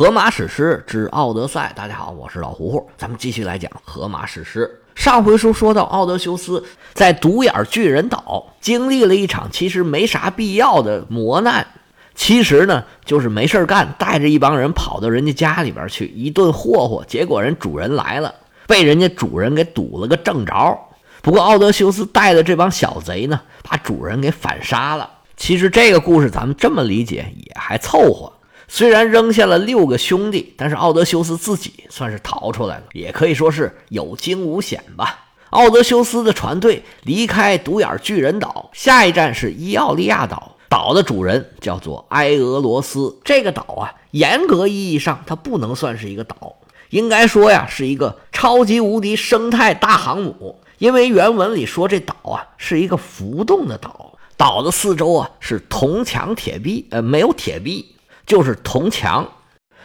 荷马史诗之《奥德赛》，大家好，我是老胡胡，咱们继续来讲荷马史诗。上回书说到，奥德修斯在独眼巨人岛经历了一场其实没啥必要的磨难，其实呢就是没事干，带着一帮人跑到人家家里边去一顿霍霍，结果人主人来了，被人家主人给堵了个正着。不过奥德修斯带的这帮小贼呢，把主人给反杀了。其实这个故事咱们这么理解也还凑合。虽然扔下了六个兄弟，但是奥德修斯自己算是逃出来了，也可以说是有惊无险吧。奥德修斯的船队离开独眼巨人岛，下一站是伊奥利亚岛。岛的主人叫做埃俄罗斯。这个岛啊，严格意义上它不能算是一个岛，应该说呀是一个超级无敌生态大航母。因为原文里说这岛啊是一个浮动的岛，岛的四周啊是铜墙铁壁，呃，没有铁壁。就是铜墙，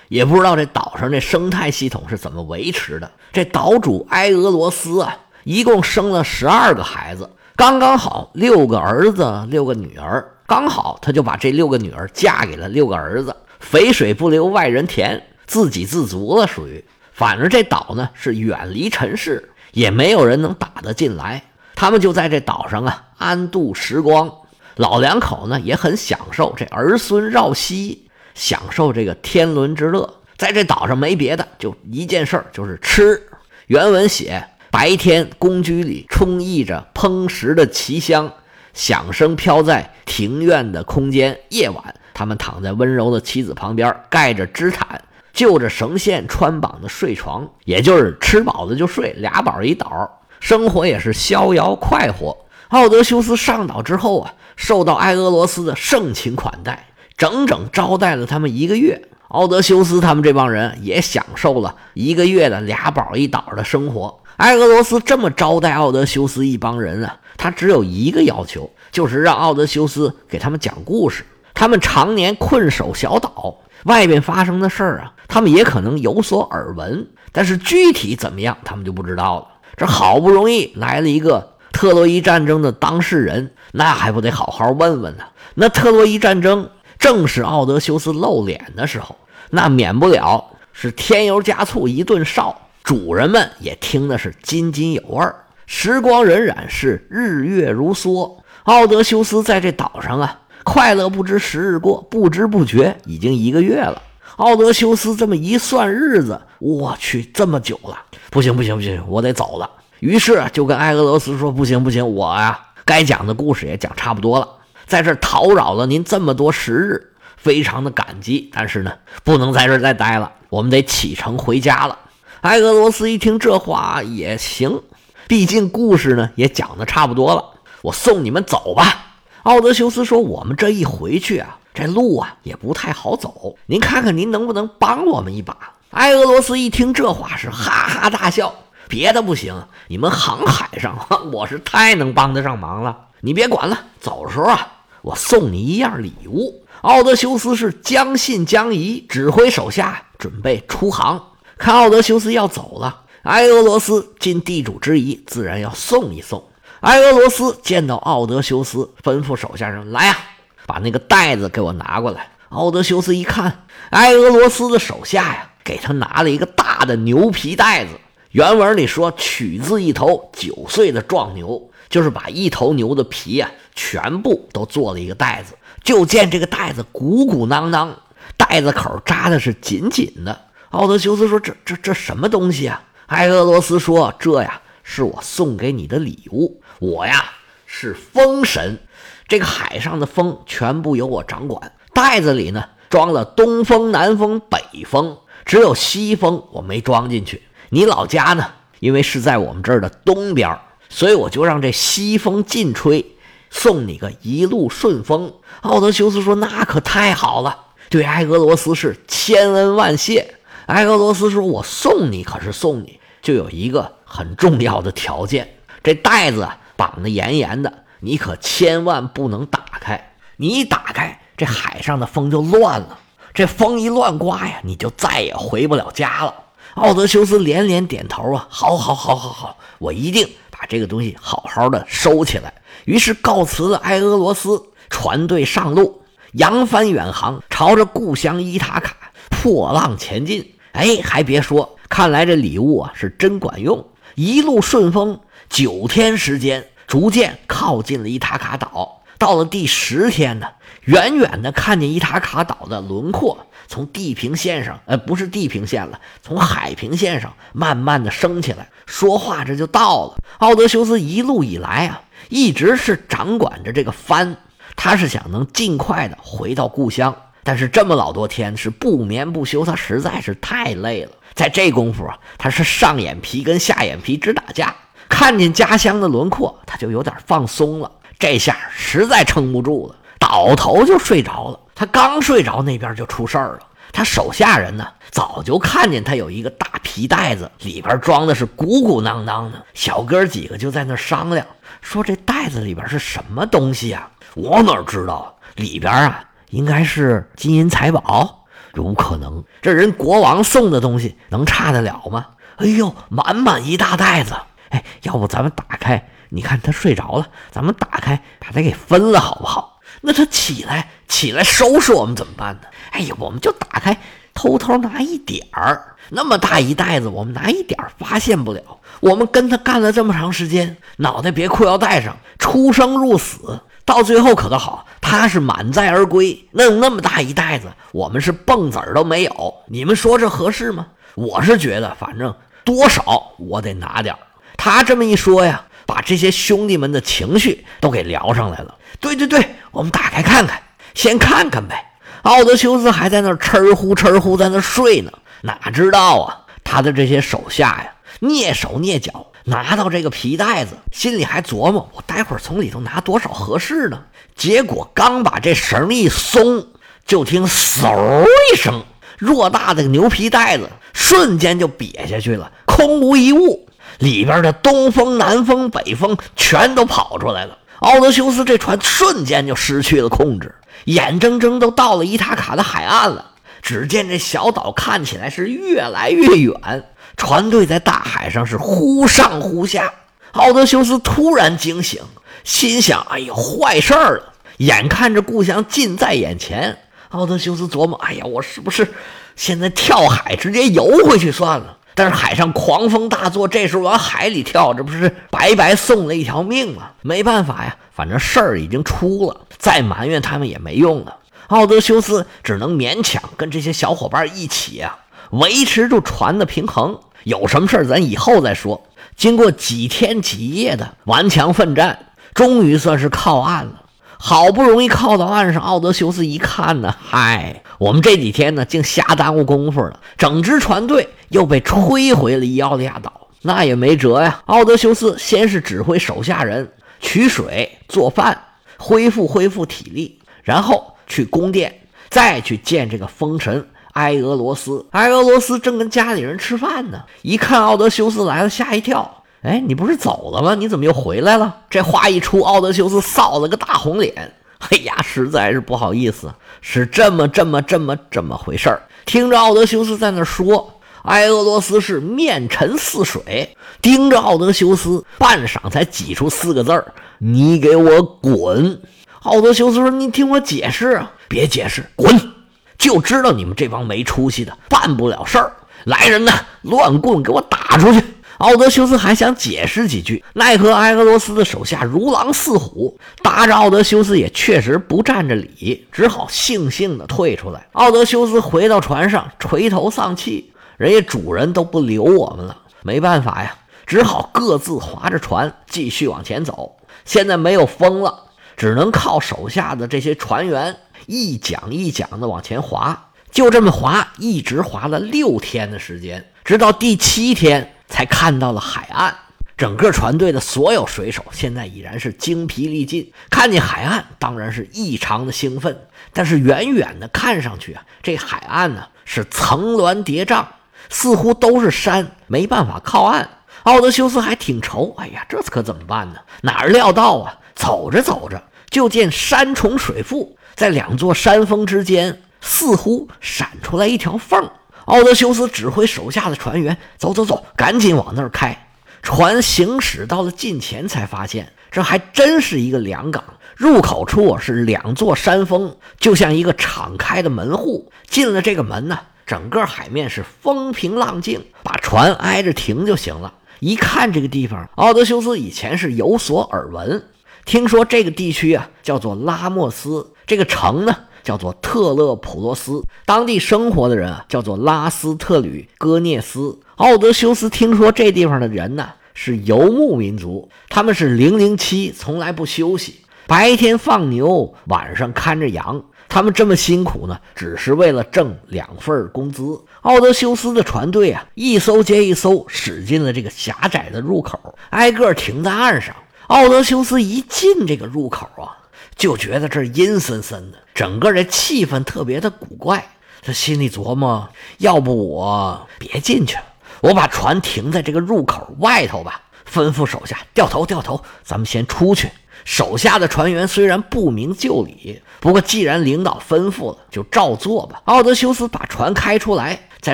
也不知道这岛上这生态系统是怎么维持的。这岛主埃俄罗斯啊，一共生了十二个孩子，刚刚好六个儿子，六个女儿，刚好他就把这六个女儿嫁给了六个儿子，肥水不流外人田，自给自足了，属于。反正这岛呢是远离尘世，也没有人能打得进来，他们就在这岛上啊安度时光。老两口呢也很享受这儿孙绕膝。享受这个天伦之乐，在这岛上没别的，就一件事儿，就是吃。原文写：白天公居里充溢着烹食的奇香，响声飘在庭院的空间；夜晚，他们躺在温柔的妻子旁边，盖着织毯，就着绳线穿绑的睡床，也就是吃饱了就睡，俩宝一岛，生活也是逍遥快活。奥德修斯上岛之后啊，受到埃俄罗斯的盛情款待。整整招待了他们一个月，奥德修斯他们这帮人也享受了一个月的俩宝一岛的生活。埃俄罗斯这么招待奥德修斯一帮人啊，他只有一个要求，就是让奥德修斯给他们讲故事。他们常年困守小岛，外边发生的事儿啊，他们也可能有所耳闻，但是具体怎么样，他们就不知道了。这好不容易来了一个特洛伊战争的当事人，那还不得好好问问呢？那特洛伊战争。正是奥德修斯露脸的时候，那免不了是添油加醋一顿烧，主人们也听的是津津有味儿。时光荏苒，是日月如梭。奥德修斯在这岛上啊，快乐不知时日过，不知不觉已经一个月了。奥德修斯这么一算日子，我去，这么久了，不行不行不行，我得走了。于是就跟埃俄罗斯说：“不行不行，我呀，该讲的故事也讲差不多了。”在这叨扰了您这么多时日，非常的感激。但是呢，不能在这再待了，我们得启程回家了。埃俄罗斯一听这话也行，毕竟故事呢也讲的差不多了，我送你们走吧。奥德修斯说：“我们这一回去啊，这路啊也不太好走，您看看您能不能帮我们一把？”埃俄罗斯一听这话是哈哈大笑，别的不行，你们航海上我是太能帮得上忙了。你别管了，走的时候啊。我送你一样礼物。奥德修斯是将信将疑，指挥手下准备出航。看奥德修斯要走了，埃俄罗斯尽地主之谊，自然要送一送。埃俄罗斯见到奥德修斯，吩咐手下人来呀，把那个袋子给我拿过来。奥德修斯一看，埃俄罗斯的手下呀，给他拿了一个大的牛皮袋子。原文里说，取自一头九岁的壮牛，就是把一头牛的皮呀。全部都做了一个袋子，就见这个袋子鼓鼓囊囊，袋子口扎的是紧紧的。奥德修斯说：“这这这什么东西啊？”埃俄罗斯说：“这呀，是我送给你的礼物。我呀是风神，这个海上的风全部由我掌管。袋子里呢装了东风、南风、北风，只有西风我没装进去。你老家呢，因为是在我们这儿的东边，所以我就让这西风尽吹。”送你个一路顺风，奥德修斯说：“那可太好了，对埃俄罗斯是千恩万谢。”埃俄罗斯说：“我送你可是送你，就有一个很重要的条件，这袋子绑得严严的，你可千万不能打开。你一打开，这海上的风就乱了，这风一乱刮呀，你就再也回不了家了。”奥德修斯连连点头啊，好，好，好，好，好，我一定把这个东西好好的收起来。于是告辞了埃俄罗斯，船队上路，扬帆远航，朝着故乡伊塔卡破浪前进。哎，还别说，看来这礼物啊是真管用，一路顺风，九天时间，逐渐靠近了伊塔卡岛。到了第十天呢，远远的看见伊塔卡岛的轮廓从地平线上，呃，不是地平线了，从海平线上慢慢的升起来。说话这就到了。奥德修斯一路以来啊，一直是掌管着这个帆，他是想能尽快的回到故乡。但是这么老多天是不眠不休，他实在是太累了。在这功夫啊，他是上眼皮跟下眼皮直打架。看见家乡的轮廓，他就有点放松了。这下实在撑不住了，倒头就睡着了。他刚睡着，那边就出事儿了。他手下人呢，早就看见他有一个大皮袋子，里边装的是鼓鼓囊囊的。小哥几个就在那商量，说这袋子里边是什么东西啊？我哪知道？里边啊。应该是金银财宝，有可能。这人国王送的东西能差得了吗？哎呦，满满一大袋子！哎，要不咱们打开？你看他睡着了，咱们打开把他给分了，好不好？那他起来起来收拾我们怎么办呢？哎呀，我们就打开，偷偷拿一点儿。那么大一袋子，我们拿一点儿发现不了。我们跟他干了这么长时间，脑袋别裤腰带上，出生入死。到最后可倒好，他是满载而归，弄那么大一袋子，我们是蹦子儿都没有。你们说这合适吗？我是觉得，反正多少我得拿点儿。他这么一说呀，把这些兄弟们的情绪都给聊上来了。对对对，我们打开看看，先看看呗。奥德修斯还在那儿哧呼哧呼在那睡呢，哪知道啊，他的这些手下呀，蹑手蹑脚。拿到这个皮袋子，心里还琢磨：我待会儿从里头拿多少合适呢？结果刚把这绳一松，就听嗖一声，偌大的牛皮袋子瞬间就瘪下去了，空无一物。里边的东风、南风、北风全都跑出来了。奥德修斯这船瞬间就失去了控制，眼睁睁都到了伊塔卡的海岸了。只见这小岛看起来是越来越远。船队在大海上是忽上忽下，奥德修斯突然惊醒，心想：“哎呀，坏事了！眼看着故乡近在眼前。”奥德修斯琢磨：“哎呀，我是不是现在跳海直接游回去算了？但是海上狂风大作，这时候往海里跳，这不是白白送了一条命吗？没办法呀，反正事儿已经出了，再埋怨他们也没用了。奥德修斯只能勉强跟这些小伙伴一起啊。”维持住船的平衡，有什么事儿咱以后再说。经过几天几夜的顽强奋战，终于算是靠岸了。好不容易靠到岸上，奥德修斯一看呢，嗨，我们这几天呢竟瞎耽误功夫了，整支船队又被吹回了伊奥利亚岛。那也没辙呀。奥德修斯先是指挥手下人取水做饭，恢复恢复体力，然后去宫殿，再去见这个风神。埃俄罗斯，埃俄罗斯正跟家里人吃饭呢，一看奥德修斯来了，吓一跳。哎，你不是走了吗？你怎么又回来了？这话一出，奥德修斯臊了个大红脸。哎呀，实在是不好意思，是这么这么这么这么回事儿。听着奥德修斯在那说，埃俄罗斯是面沉似水，盯着奥德修斯，半晌才挤出四个字儿：“你给我滚！”奥德修斯说：“你听我解释啊，别解释，滚！”就知道你们这帮没出息的办不了事儿，来人呐，乱棍给我打出去！奥德修斯还想解释几句，奈何埃俄罗斯的手下如狼似虎，搭着奥德修斯也确实不占着理，只好悻悻地退出来。奥德修斯回到船上，垂头丧气，人家主人都不留我们了，没办法呀，只好各自划着船继续往前走。现在没有风了，只能靠手下的这些船员。一桨一桨的往前划，就这么划，一直划了六天的时间，直到第七天才看到了海岸。整个船队的所有水手现在已然是精疲力尽，看见海岸当然是异常的兴奋。但是远远的看上去啊，这海岸呢是层峦叠嶂，似乎都是山，没办法靠岸。奥德修斯还挺愁，哎呀，这可怎么办呢？哪料到啊，走着走着，就见山重水复。在两座山峰之间，似乎闪出来一条缝儿。奥德修斯指挥手下的船员走走走，赶紧往那儿开。船行驶到了近前，才发现这还真是一个良港。入口处是两座山峰，就像一个敞开的门户。进了这个门呢，整个海面是风平浪静，把船挨着停就行了。一看这个地方，奥德修斯以前是有所耳闻，听说这个地区啊叫做拉莫斯，这个城呢叫做特勒普罗斯，当地生活的人啊叫做拉斯特吕戈涅斯。奥德修斯听说这地方的人呢是游牧民族，他们是零零七，从来不休息，白天放牛，晚上看着羊。他们这么辛苦呢，只是为了挣两份工资。奥德修斯的船队啊，一艘接一艘驶进了这个狭窄的入口，挨个停在岸上。奥德修斯一进这个入口啊，就觉得这阴森森的，整个这气氛特别的古怪。他心里琢磨：要不我别进去了，我把船停在这个入口外头吧。吩咐手下掉头，掉头，咱们先出去。手下的船员虽然不明就里，不过既然领导吩咐了，就照做吧。奥德修斯把船开出来，在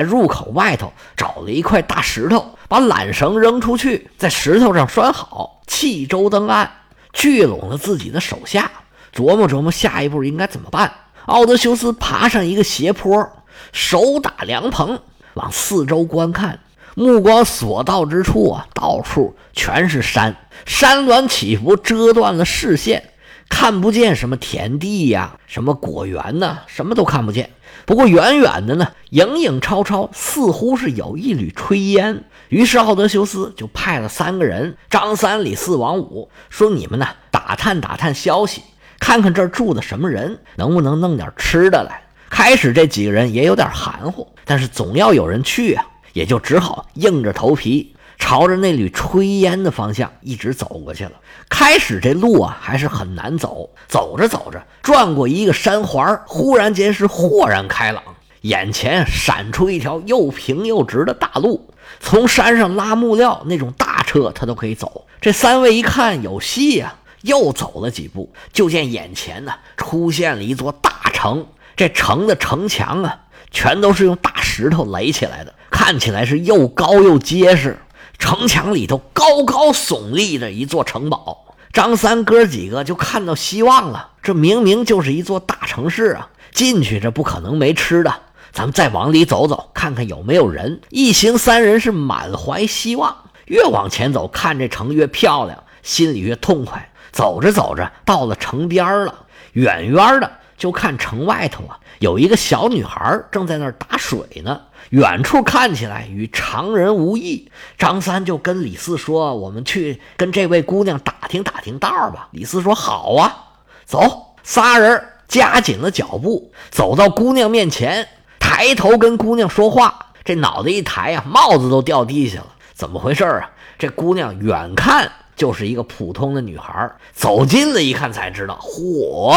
入口外头找了一块大石头，把缆绳扔出去，在石头上拴好，弃舟登岸，聚拢了自己的手下，琢磨琢磨下一步应该怎么办。奥德修斯爬上一个斜坡，手打凉棚，往四周观看。目光所到之处啊，到处全是山，山峦起伏，遮断了视线，看不见什么田地呀，什么果园呐，什么都看不见。不过远远的呢，影影绰绰，似乎是有一缕炊烟。于是奥德修斯就派了三个人，张三李四王五，说：“你们呢，打探打探消息，看看这儿住的什么人，能不能弄点吃的来。”开始这几个人也有点含糊，但是总要有人去啊。也就只好硬着头皮朝着那缕炊烟的方向一直走过去了。开始这路啊还是很难走，走着走着，转过一个山环，忽然间是豁然开朗，眼前闪出一条又平又直的大路，从山上拉木料那种大车他都可以走。这三位一看有戏呀，又走了几步，就见眼前呢出现了一座大城，这城的城墙啊全都是用大石头垒起来的。看起来是又高又结实，城墙里头高高耸立着一座城堡。张三哥几个就看到希望了，这明明就是一座大城市啊！进去这不可能没吃的，咱们再往里走走，看看有没有人。一行三人是满怀希望，越往前走，看这城越漂亮，心里越痛快。走着走着，到了城边了，远远的就看城外头啊，有一个小女孩正在那儿打水呢。远处看起来与常人无异，张三就跟李四说：“我们去跟这位姑娘打听打听道吧。”李四说：“好啊，走。”仨人加紧了脚步，走到姑娘面前，抬头跟姑娘说话。这脑袋一抬呀，帽子都掉地下了。怎么回事啊？这姑娘远看就是一个普通的女孩，走近了一看才知道，嚯，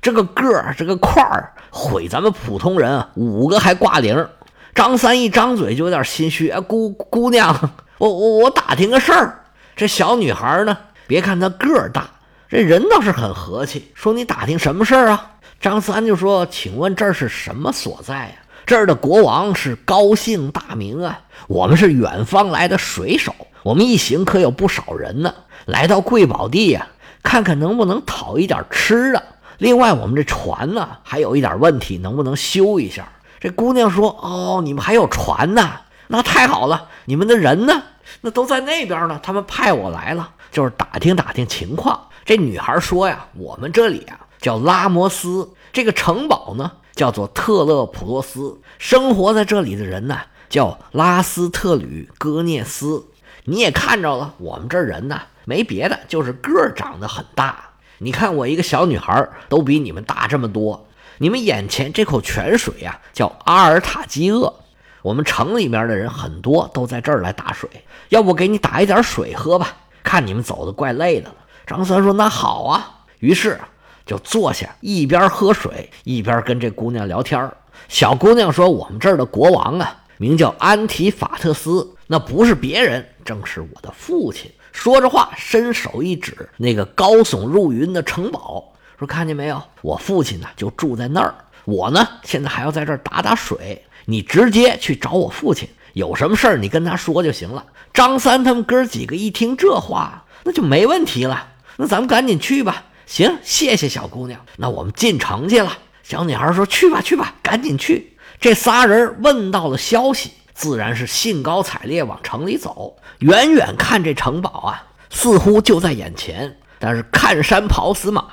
这个个儿，这个块儿，毁咱们普通人五个还挂零。张三一张嘴就有点心虚，哎，姑姑娘，我我我打听个事儿。这小女孩呢，别看她个儿大，这人倒是很和气。说你打听什么事儿啊？张三就说：“请问这是什么所在呀？这儿的国王是高姓大名啊？我们是远方来的水手，我们一行可有不少人呢。来到贵宝地呀，看看能不能讨一点吃的。另外，我们这船呢，还有一点问题，能不能修一下？”这姑娘说：“哦，你们还有船呢，那太好了。你们的人呢？那都在那边呢。他们派我来了，就是打听打听情况。”这女孩说：“呀，我们这里啊叫拉摩斯，这个城堡呢叫做特勒普洛斯，生活在这里的人呢叫拉斯特吕戈涅斯。你也看着了，我们这人呢没别的，就是个儿长得很大。你看我一个小女孩都比你们大这么多。”你们眼前这口泉水呀，叫阿尔塔基厄。我们城里面的人很多都在这儿来打水，要不给你打一点水喝吧？看你们走的怪累的了。张三说：“那好啊。”于是就坐下，一边喝水一边跟这姑娘聊天小姑娘说：“我们这儿的国王啊，名叫安提法特斯，那不是别人，正是我的父亲。”说着话，伸手一指那个高耸入云的城堡。说看见没有，我父亲呢就住在那儿。我呢现在还要在这儿打打水。你直接去找我父亲，有什么事儿你跟他说就行了。张三他们哥几个一听这话，那就没问题了。那咱们赶紧去吧。行，谢谢小姑娘。那我们进城去了。小女孩说：“去吧，去吧，赶紧去。”这仨人问到了消息，自然是兴高采烈往城里走。远远看这城堡啊，似乎就在眼前，但是看山跑死马，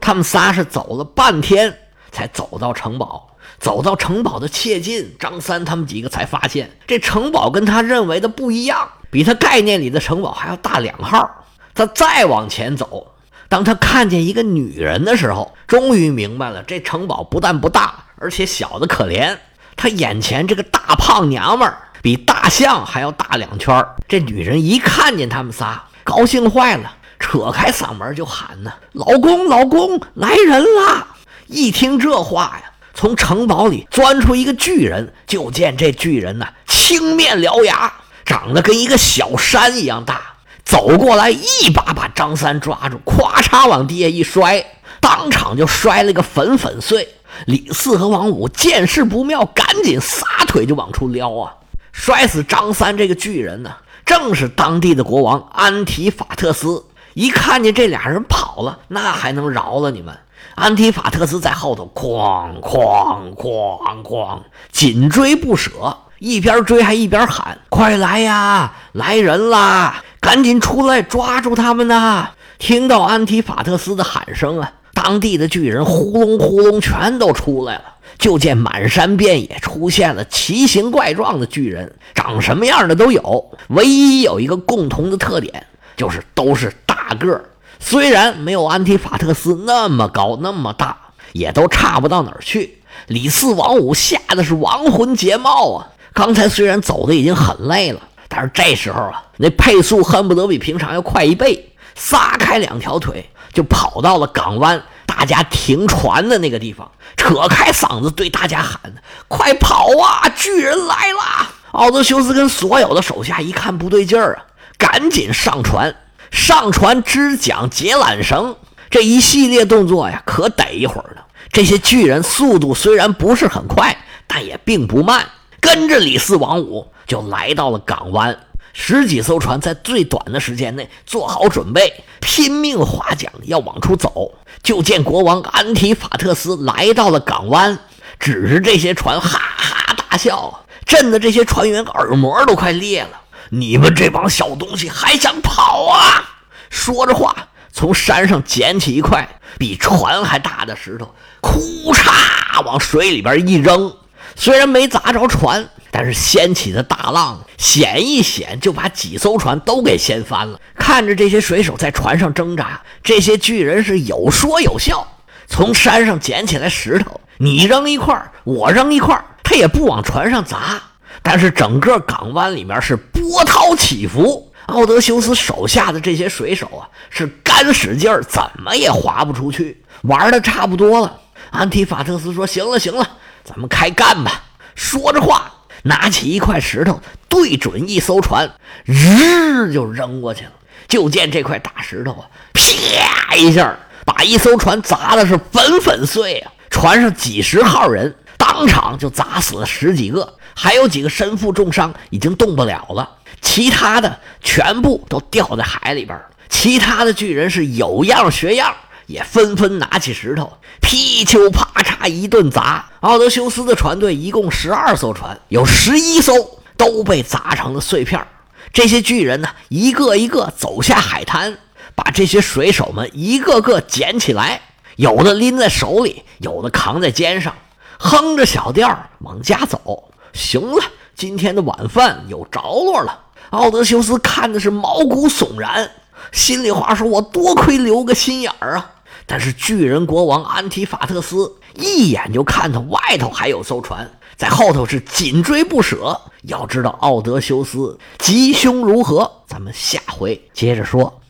他们仨是走了半天才走到城堡。走到城堡的切近，张三他们几个才发现，这城堡跟他认为的不一样，比他概念里的城堡还要大两号。他再往前走，当他看见一个女人的时候，终于明白了，这城堡不但不大，而且小的可怜。他眼前这个大胖娘们儿比大象还要大两圈。这女人一看见他们仨，高兴坏了，扯开嗓门就喊呢：“老公，老公，来人啦！”一听这话呀。从城堡里钻出一个巨人，就见这巨人呐，青面獠牙，长得跟一个小山一样大，走过来一把把张三抓住，咵嚓往地下一摔，当场就摔了个粉粉碎。李四和王五见势不妙，赶紧撒腿就往出撩啊！摔死张三这个巨人呢，正是当地的国王安提法特斯。一看见这俩人跑了，那还能饶了你们？安提法特斯在后头哐哐哐哐紧追不舍，一边追还一边喊：“快来呀，来人啦！赶紧出来抓住他们呐！”听到安提法特斯的喊声啊，当地的巨人呼隆呼隆全都出来了。就见满山遍野出现了奇形怪状的巨人，长什么样的都有，唯一有一个共同的特点，就是都是大个儿。虽然没有安提法特斯那么高那么大，也都差不到哪儿去。李四、王五吓得是亡魂皆冒啊！刚才虽然走的已经很累了，但是这时候啊，那配速恨不得比平常要快一倍，撒开两条腿就跑到了港湾大家停船的那个地方，扯开嗓子对大家喊：“快跑啊！巨人来了！”奥德修斯跟所有的手下一看不对劲儿啊，赶紧上船。上船支桨解缆绳，这一系列动作呀，可得一会儿呢。这些巨人速度虽然不是很快，但也并不慢。跟着李四、王五就来到了港湾。十几艘船在最短的时间内做好准备，拼命划桨要往出走。就见国王安提法特斯来到了港湾，指着这些船哈哈大笑，震得这些船员耳膜都快裂了。你们这帮小东西还想跑啊？说着话，从山上捡起一块比船还大的石头，哭嚓往水里边一扔。虽然没砸着船，但是掀起的大浪险一险就把几艘船都给掀翻了。看着这些水手在船上挣扎，这些巨人是有说有笑。从山上捡起来石头，你扔一块，我扔一块，他也不往船上砸。但是整个港湾里面是波涛起伏，奥德修斯手下的这些水手啊，是干使劲儿，怎么也划不出去。玩的差不多了，安提法特斯说：“行了行了，咱们开干吧。”说着话，拿起一块石头，对准一艘船，日就扔过去了。就见这块大石头啊，啪一下把一艘船砸的是粉粉碎啊！船上几十号人当场就砸死了十几个。还有几个身负重伤，已经动不了了。其他的全部都掉在海里边。其他的巨人是有样学样，也纷纷拿起石头，劈丘啪嚓一顿砸。奥德修斯的船队一共十二艘船，有十一艘都被砸成了碎片。这些巨人呢，一个一个走下海滩，把这些水手们一个个捡起来，有的拎在手里，有的扛在肩上，哼着小调往家走。行了，今天的晚饭有着落了。奥德修斯看的是毛骨悚然，心里话说：“我多亏留个心眼儿啊！”但是巨人国王安提法特斯一眼就看到外头还有艘船，在后头是紧追不舍。要知道奥德修斯吉凶如何，咱们下回接着说。